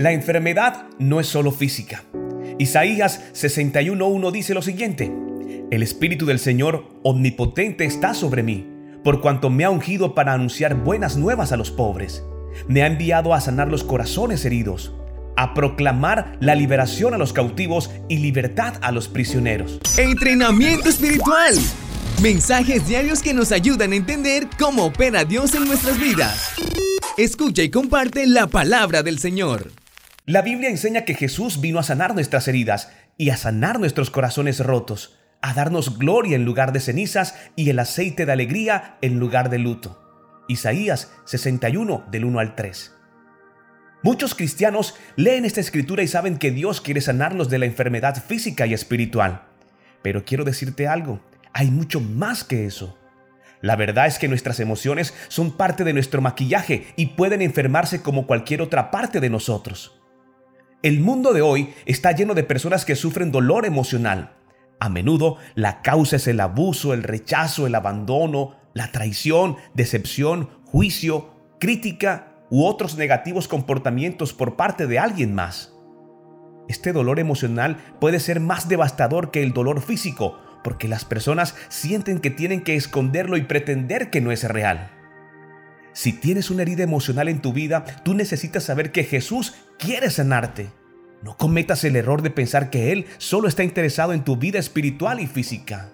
La enfermedad no es solo física. Isaías 61.1 dice lo siguiente, El Espíritu del Señor omnipotente está sobre mí, por cuanto me ha ungido para anunciar buenas nuevas a los pobres. Me ha enviado a sanar los corazones heridos, a proclamar la liberación a los cautivos y libertad a los prisioneros. Entrenamiento espiritual. Mensajes diarios que nos ayudan a entender cómo opera Dios en nuestras vidas. Escucha y comparte la palabra del Señor. La Biblia enseña que Jesús vino a sanar nuestras heridas y a sanar nuestros corazones rotos, a darnos gloria en lugar de cenizas y el aceite de alegría en lugar de luto. Isaías 61 del 1 al 3. Muchos cristianos leen esta escritura y saben que Dios quiere sanarlos de la enfermedad física y espiritual. Pero quiero decirte algo, hay mucho más que eso. La verdad es que nuestras emociones son parte de nuestro maquillaje y pueden enfermarse como cualquier otra parte de nosotros. El mundo de hoy está lleno de personas que sufren dolor emocional. A menudo la causa es el abuso, el rechazo, el abandono, la traición, decepción, juicio, crítica u otros negativos comportamientos por parte de alguien más. Este dolor emocional puede ser más devastador que el dolor físico porque las personas sienten que tienen que esconderlo y pretender que no es real. Si tienes una herida emocional en tu vida, tú necesitas saber que Jesús quiere sanarte. No cometas el error de pensar que Él solo está interesado en tu vida espiritual y física.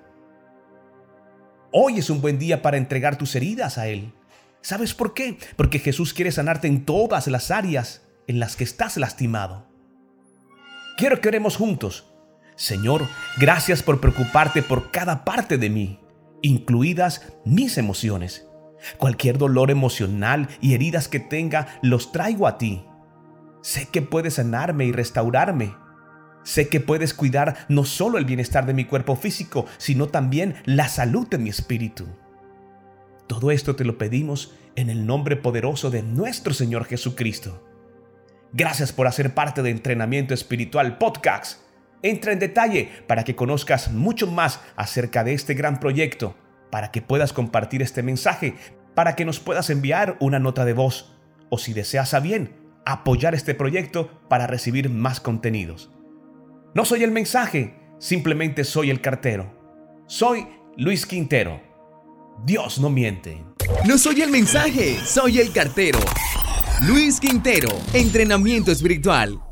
Hoy es un buen día para entregar tus heridas a Él. ¿Sabes por qué? Porque Jesús quiere sanarte en todas las áreas en las que estás lastimado. Quiero que oremos juntos. Señor, gracias por preocuparte por cada parte de mí, incluidas mis emociones. Cualquier dolor emocional y heridas que tenga, los traigo a ti. Sé que puedes sanarme y restaurarme. Sé que puedes cuidar no solo el bienestar de mi cuerpo físico, sino también la salud de mi espíritu. Todo esto te lo pedimos en el nombre poderoso de nuestro Señor Jesucristo. Gracias por hacer parte de Entrenamiento Espiritual Podcast. Entra en detalle para que conozcas mucho más acerca de este gran proyecto para que puedas compartir este mensaje, para que nos puedas enviar una nota de voz o si deseas a bien, apoyar este proyecto para recibir más contenidos. No soy el mensaje, simplemente soy el cartero. Soy Luis Quintero. Dios no miente. No soy el mensaje, soy el cartero. Luis Quintero, entrenamiento espiritual.